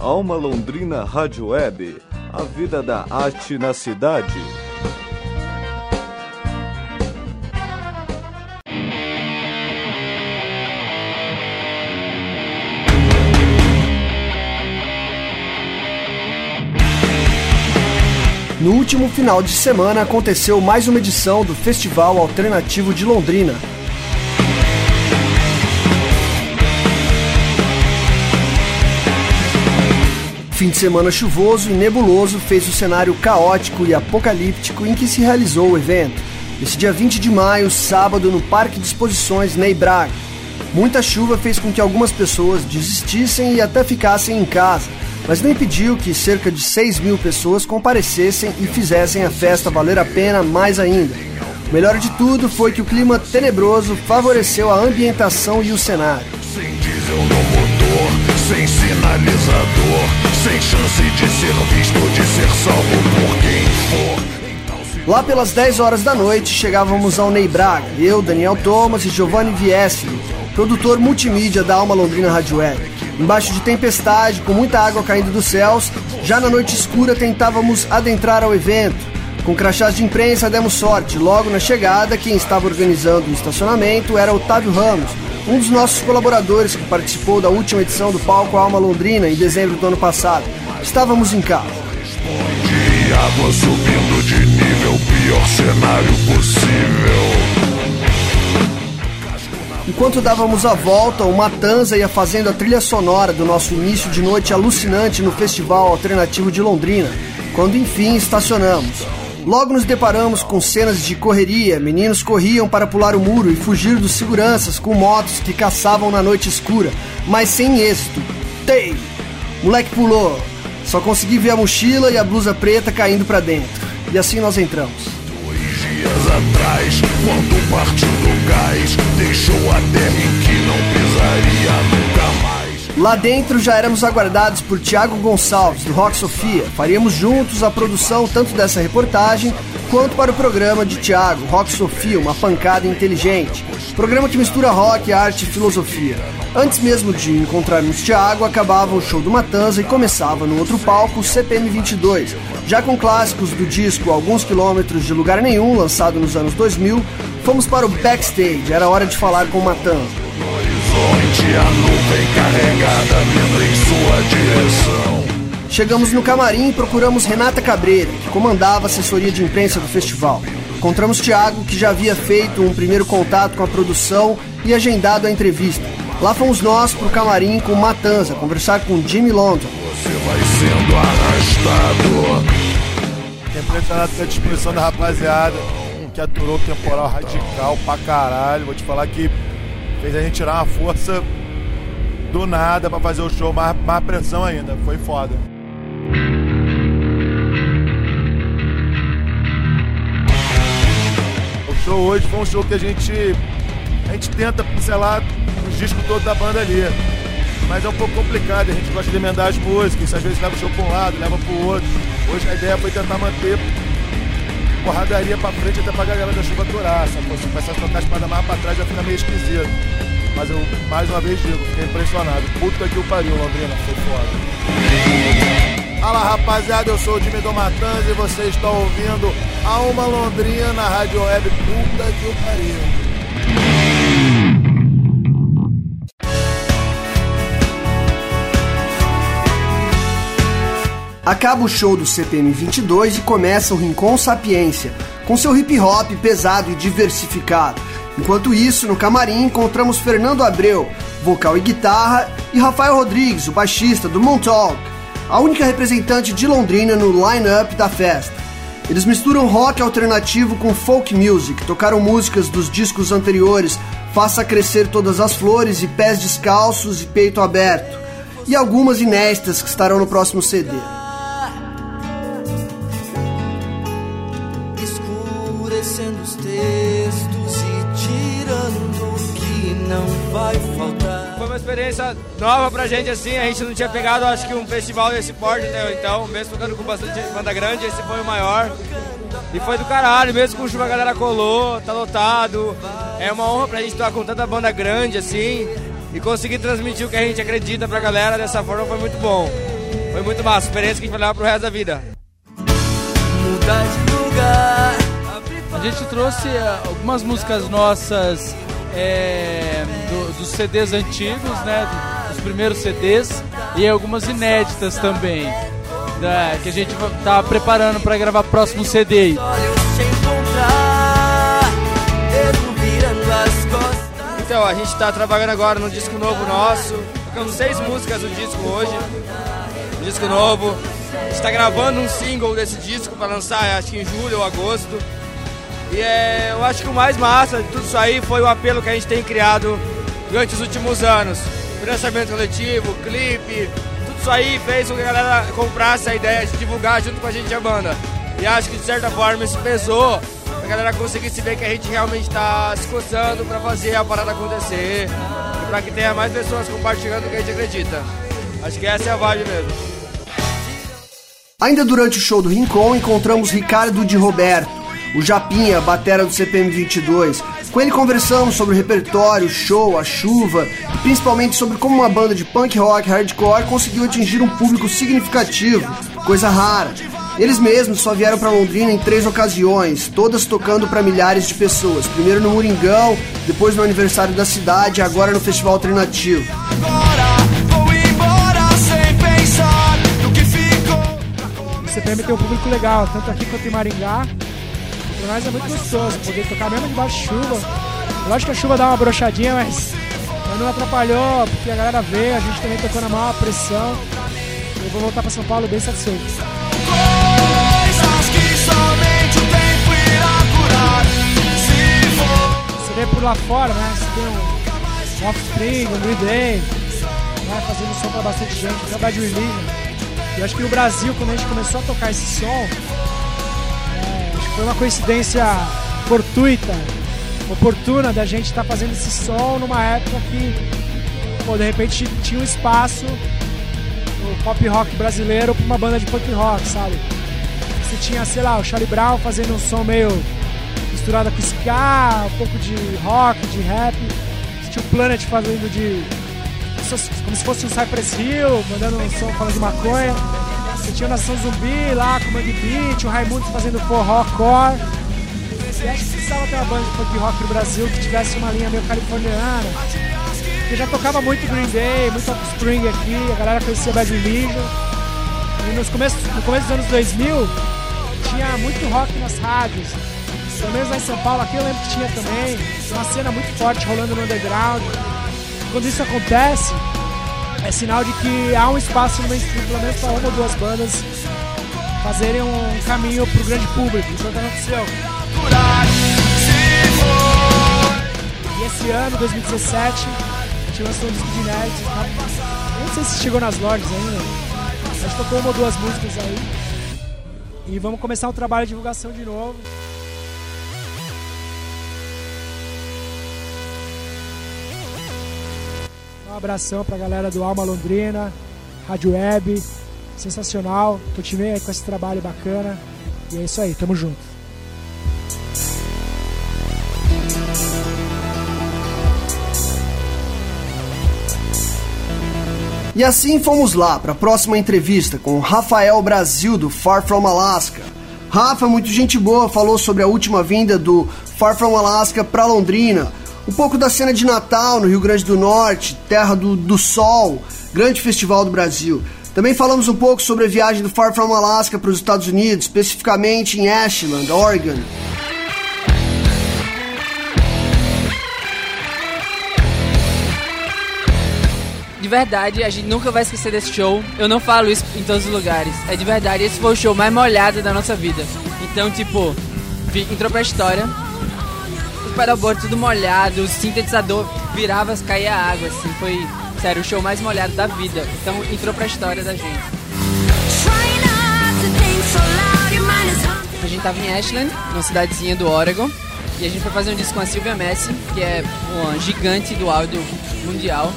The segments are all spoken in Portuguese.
Alma Londrina Rádio Web, a vida da arte na cidade. No último final de semana aconteceu mais uma edição do Festival Alternativo de Londrina. Fim de semana chuvoso e nebuloso fez o cenário caótico e apocalíptico em que se realizou o evento. Nesse dia 20 de maio, sábado, no Parque de Exposições Ney Braga. Muita chuva fez com que algumas pessoas desistissem e até ficassem em casa mas não impediu que cerca de 6 mil pessoas comparecessem e fizessem a festa valer a pena mais ainda. O melhor de tudo foi que o clima tenebroso favoreceu a ambientação e o cenário. Sem sem sinalizador, sem chance de ser visto, de ser salvo por quem for. Lá pelas 10 horas da noite chegávamos ao Ney Braga, eu, Daniel Thomas e Giovanni Viessi, produtor multimídia da Alma Londrina Rádio Web. Embaixo de tempestade, com muita água caindo dos céus, já na noite escura tentávamos adentrar ao evento. Com crachás de imprensa demos sorte. Logo na chegada, quem estava organizando o estacionamento era Otávio Ramos, um dos nossos colaboradores que participou da última edição do Palco Alma Londrina em dezembro do ano passado. Estávamos em casa. água subindo de nível, pior cenário possível. Enquanto dávamos a volta, o Matanza ia fazendo a trilha sonora do nosso início de noite alucinante no Festival Alternativo de Londrina, quando enfim estacionamos. Logo nos deparamos com cenas de correria, meninos corriam para pular o muro e fugir dos seguranças com motos que caçavam na noite escura, mas sem êxito. Tei! Moleque pulou. Só consegui ver a mochila e a blusa preta caindo para dentro. E assim nós entramos dias atrás, quando partiu do gás, deixou a terra em que não pisaria mais. Lá dentro já éramos aguardados por Tiago Gonçalves, do Rock Sofia. Faríamos juntos a produção tanto dessa reportagem quanto para o programa de Tiago, Rock Sofia, uma pancada inteligente. Programa que mistura rock, arte e filosofia. Antes mesmo de encontrarmos Tiago, acabava o show do Matanza e começava no outro palco o CPM 22, já com clássicos do disco Alguns Quilômetros de Lugar Nenhum, lançado nos anos 2000, fomos para o backstage, era hora de falar com o Matanza. A nuvem carregada vindo em sua direção. Chegamos no camarim e procuramos Renata Cabreira, que comandava a assessoria de imprensa do festival. Encontramos Thiago, que já havia feito um primeiro contato com a produção e agendado a entrevista. Lá fomos nós pro camarim com Matanza, conversar com Jimmy London. Você vai sendo arrastado impressionado com a disposição da rapaziada, que aturou o temporal radical pra caralho. Vou te falar que fez a gente tirar uma força do nada pra fazer o show, mais, mais pressão ainda. Foi foda. O show hoje foi um show que a gente. A gente tenta pincelar os discos todos da banda ali. Mas é um pouco complicado, a gente gosta de emendar as músicas, às vezes leva o show para um lado, leva para o outro. Hoje a ideia foi tentar manter porradaria para frente até pra galera da chuva aturar, sacou? Se começar a tocar a espada mais para trás já fica meio esquisito. Mas eu, mais uma vez digo, fiquei impressionado. Puta que o pariu, Londrina, foi foda. Fala rapaziada, eu sou o Jimmy do Matanza e você está ouvindo a Uma Londrina na Rádio Web. Puta que o pariu. Acaba o show do CPM 22 e começa o Rincon Sapiência, com seu hip hop pesado e diversificado. Enquanto isso, no camarim encontramos Fernando Abreu, vocal e guitarra, e Rafael Rodrigues, o baixista do Montauk, a única representante de Londrina no line-up da festa. Eles misturam rock alternativo com folk music, tocaram músicas dos discos anteriores Faça Crescer Todas as Flores e Pés Descalços e Peito Aberto, e algumas inéditas que estarão no próximo CD. Experiência nova pra gente, assim. A gente não tinha pegado, acho que, um festival desse porte, né? Então, mesmo tocando com bastante banda grande, esse foi o maior. E foi do caralho, mesmo com chuva a galera colou, tá lotado. É uma honra pra gente estar com tanta banda grande, assim. E conseguir transmitir o que a gente acredita pra galera dessa forma foi muito bom. foi muito massa, experiência que a gente vai levar pro resto da vida. Mudar de lugar. A gente trouxe eh, algumas músicas nossas é, do, dos CDs antigos, né? Dos primeiros CDs e algumas inéditas também. Da, que a gente tá preparando para gravar próximo CD. Então, a gente tá trabalhando agora no disco novo nosso. Tocamos seis músicas do disco hoje. Um disco novo. A gente tá gravando um single desse disco para lançar, acho que em julho ou agosto. E é, eu acho que o mais massa de tudo isso aí foi o apelo que a gente tem criado durante os últimos anos. Financiamento coletivo, clipe, tudo isso aí fez com que a galera comprasse a ideia de divulgar junto com a gente a banda. E acho que de certa forma isso pesou pra galera conseguir ver que a gente realmente está se coçando para fazer a parada acontecer e para que tenha mais pessoas compartilhando o que a gente acredita. Acho que essa é a vibe mesmo. Ainda durante o show do Rincon, encontramos Ricardo de Roberto, o Japinha, batera do CPM 22. Com ele conversamos sobre o repertório, o show, a chuva e principalmente sobre como uma banda de punk rock hardcore conseguiu atingir um público significativo, coisa rara. Eles mesmos só vieram para Londrina em três ocasiões, todas tocando para milhares de pessoas. Primeiro no Moringão, depois no aniversário da cidade e agora no Festival Alternativo. O CPM tem um público legal, tanto aqui quanto em Maringá. Nós é muito gostoso poder tocar mesmo debaixo de chuva. Lógico que a chuva dá uma brochadinha, mas, não atrapalhou, porque a galera vê, a gente também tocou na maior pressão. Eu vou voltar pra São Paulo bem satisfeito. Você vê por lá fora, né? Você tem um Offspring, um Green Day, né? fazendo som pra bastante gente, até Bad Religion. E acho que no Brasil, quando a gente começou a tocar esse som, foi uma coincidência fortuita, oportuna da gente estar tá fazendo esse som numa época que, pô, de repente tinha um espaço no pop rock brasileiro para uma banda de punk rock, sabe? Você tinha, sei lá, o Charlie Brown fazendo um som meio misturado com ska, um pouco de rock, de rap. Você tinha o Planet fazendo de. como se fosse um Cypress Hill, mandando um som falando de maconha. Você tinha o Nação Zumbi lá com o Mangue Beat, o Raimundo fazendo forró, core. E acho que precisava ter uma banda de punk rock no Brasil que tivesse uma linha meio californiana. Porque já tocava muito Green Day, muito Offspring aqui, a galera conhecia Bad Religion. E nos começos, no começo dos anos 2000, tinha muito rock nas rádios. Pelo menos lá em São Paulo, aqui eu lembro que tinha também. Uma cena muito forte rolando no underground. Quando isso acontece, é sinal de que há um espaço no mainstream, pelo menos para uma ou duas bandas fazerem um caminho para o grande público. Isso não aconteceu. E esse ano, 2017, a gente lançou um disco de. Tá? não sei se chegou nas lojas ainda. A gente tocou uma ou duas músicas aí. E vamos começar um trabalho de divulgação de novo. Abração pra galera do Alma Londrina, Rádio Web, sensacional. Continuei aí com esse trabalho bacana. E é isso aí, tamo junto. E assim fomos lá para a próxima entrevista com Rafael Brasil do Far From Alaska. Rafa, muito gente boa, falou sobre a última vinda do Far From Alaska para Londrina, um pouco da cena de Natal no Rio Grande do Norte, terra do, do sol, grande festival do Brasil. Também falamos um pouco sobre a viagem do Far From Alaska para os Estados Unidos, especificamente em Ashland, Oregon. De verdade, a gente nunca vai esquecer desse show. Eu não falo isso em todos os lugares. É de verdade, esse foi o show mais molhado da nossa vida. Então, tipo, entrou pra história o pedalboard tudo molhado, o sintetizador virava, caía água, assim, foi, sério, o show mais molhado da vida. Então entrou pra história da gente. A gente tava em Ashland, uma cidadezinha do Oregon, e a gente foi fazer um disco com a Sylvia Messi, que é uma gigante do áudio mundial.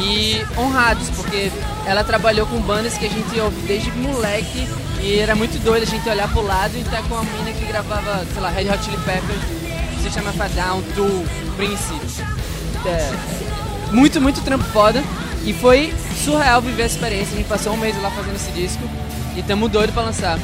E honrados, porque ela trabalhou com bandas que a gente ouve desde moleque e era muito doido a gente olhar pro lado e estar tá com a mina que gravava, sei lá, Red Hot Chili Peppers se chama Down do Prince. É, muito, muito trampo foda. E foi surreal viver essa experiência. A gente passou um mês lá fazendo esse disco e estamos doidos para lançar.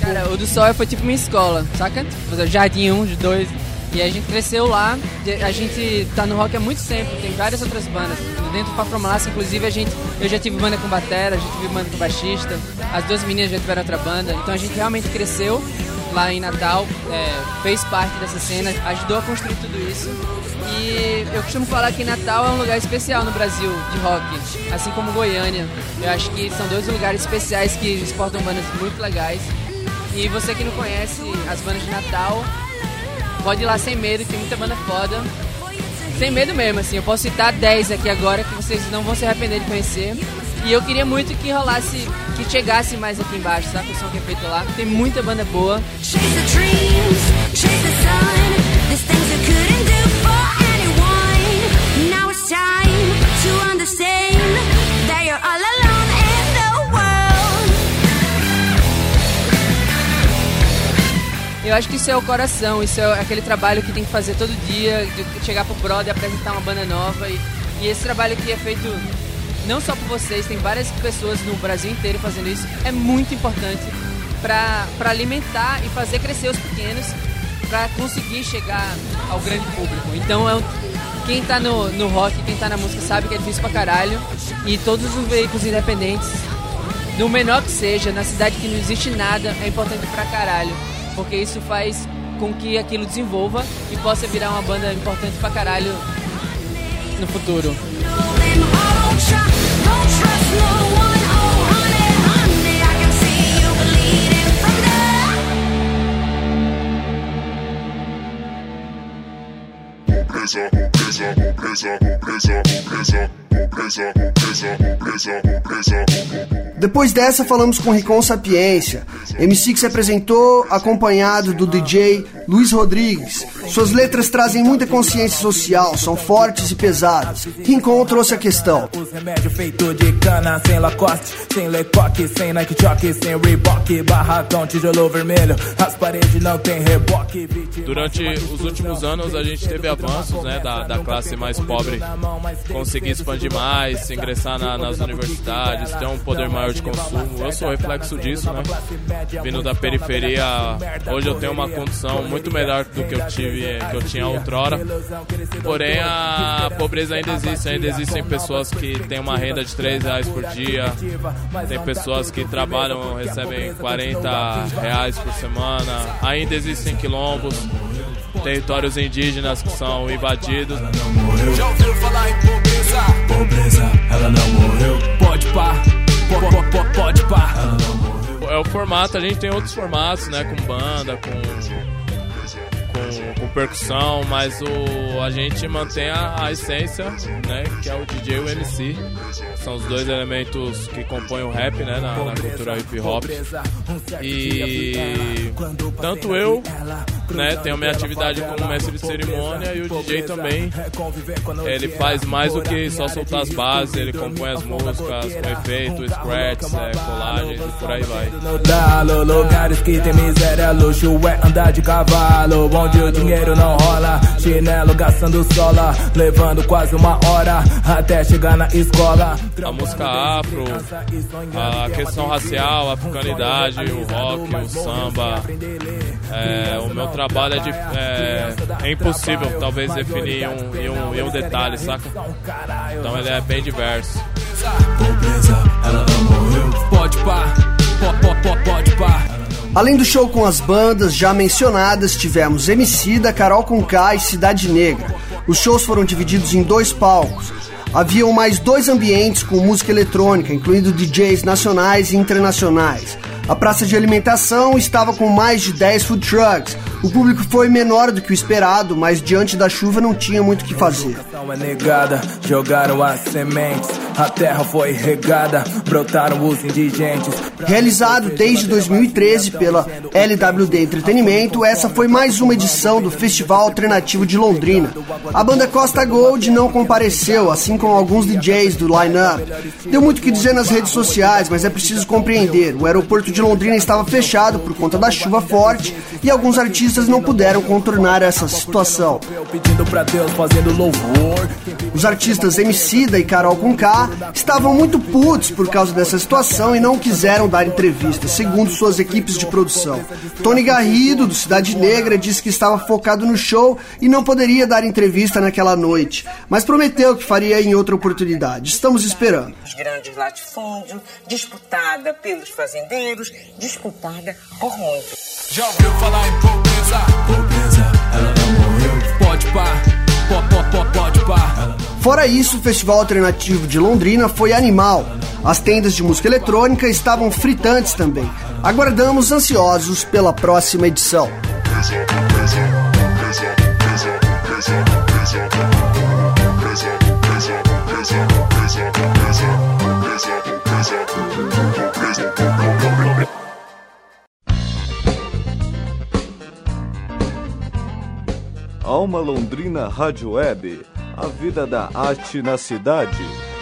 Cara, o do Sol foi tipo minha escola, saca? Fazer Jardim 1, de 2. E a gente cresceu lá, a gente tá no rock há muito tempo, tem várias outras bandas. Dentro do Pafromalácia, inclusive, a gente, eu já tive banda com batera, já tive banda com baixista, as duas meninas já tiveram outra banda. Então a gente realmente cresceu lá em Natal, é, fez parte dessa cena, ajudou a construir tudo isso. E eu costumo falar que Natal é um lugar especial no Brasil de rock, assim como Goiânia. Eu acho que são dois lugares especiais que exportam bandas muito legais. E você que não conhece as bandas de Natal, pode ir lá sem medo, tem muita banda foda. Sem medo mesmo, assim. Eu posso citar 10 aqui agora que vocês não vão se arrepender de conhecer. E eu queria muito que rolasse, que chegasse mais aqui embaixo, sabe? O som que é feito lá. Tem muita banda boa. Chase the dreams, chase the sun. These things couldn't do for anyone. Now it's time to understand Eu acho que isso é o coração, isso é aquele trabalho que tem que fazer todo dia, de chegar pro brother, apresentar uma banda nova. E, e esse trabalho aqui é feito não só por vocês, tem várias pessoas no Brasil inteiro fazendo isso. É muito importante para alimentar e fazer crescer os pequenos, para conseguir chegar ao grande público. Então, é um, quem tá no, no rock, quem tá na música sabe que é difícil pra caralho. E todos os veículos independentes, no menor que seja, na cidade que não existe nada, é importante pra caralho porque isso faz com que aquilo desenvolva e possa virar uma banda importante pra caralho no futuro. Pobreza, pobreza, pobreza, pobreza, pobreza. Depois dessa, falamos com Ricon Sapiência. MC que se apresentou acompanhado do DJ Luiz Rodrigues. Suas letras trazem muita consciência social, são fortes e pesadas. Rincon trouxe a questão. Os remédios feitos de cana, sem Lacoste, sem Lecoque, sem Nike sem Reebok, barracão, tijolo vermelho, as paredes não tem reboque. Durante os últimos anos, a gente teve avanços né, da, da classe mais pobre conseguir expandir demais, ingressar na, nas universidades, ter um poder maior de consumo. Eu sou reflexo disso, né? Vindo da periferia, hoje eu tenho uma condição muito melhor do que eu tive, que eu tinha outrora. Porém, a pobreza ainda existe, ainda existem pessoas que têm uma renda de 3 reais por dia, tem pessoas que trabalham, recebem 40 reais por semana, ainda existem quilombos territórios indígenas que são invadidos. Já ouviu falar em pobreza? Pobreza, ela não morreu. Pode pá, pode, pá. É o formato, a gente tem outros formatos, né? Com banda, com com, com, percussão, mas o, a gente mantém a, a, essência, né, que é o DJ e o MC. São os dois elementos que compõem o rap, né, na, na cultura hip hop. E tanto eu né, tenho minha atividade como mestre de cerimônia e o DJ também. Ele faz mais do que só soltar as bases, ele compõe as músicas com efeitos, scratches, é, colagens e por aí vai. Lugares que tem miséria, luxo é andar de cavalo, onde o dinheiro não rola, chinelo gastando sola, levando quase uma hora até chegar na escola. A música afro, a questão racial, a africanidade, o rock, o samba, é, o meu trabalho é, de, é, é impossível talvez definir um, em, um, em um detalhe, saca? Então ele é bem diverso. Pobreza, ela não morreu. Pode pá, pode, pode pá. Além do show com as bandas já mencionadas, tivemos MC da Carol Conká e Cidade Negra. Os shows foram divididos em dois palcos. Haviam mais dois ambientes com música eletrônica, incluindo DJs nacionais e internacionais. A praça de alimentação estava com mais de 10 food trucks. O público foi menor do que o esperado, mas diante da chuva não tinha muito o que fazer. Jogaram as sementes a terra foi regada, brotaram os indigentes. Realizado desde 2013 pela LWD Entretenimento, essa foi mais uma edição do Festival Alternativo de Londrina. A banda Costa Gold não compareceu, assim como alguns DJs do line-up. Deu muito o que dizer nas redes sociais, mas é preciso compreender. O aeroporto de Londrina estava fechado por conta da chuva forte e alguns artistas não puderam contornar essa situação. Os artistas Emicida e Carol Conká estavam muito putos por causa dessa situação e não quiseram dar entrevistas, segundo suas equipes de produção. Tony Garrido, do Cidade Negra, disse que estava focado no show e não poderia dar entrevista naquela noite, mas prometeu que faria em outra oportunidade. Estamos esperando. Os grandes latifúndios, disputada pelos fazendeiros, disputada por muitos. Já ouviu falar em pobreza? Pobreza, ela não morreu. Pode pá. Fora isso, o Festival Alternativo de Londrina foi animal. As tendas de música eletrônica estavam fritantes também. Aguardamos ansiosos pela próxima edição. Alma Londrina Rádio Web, a vida da arte na cidade.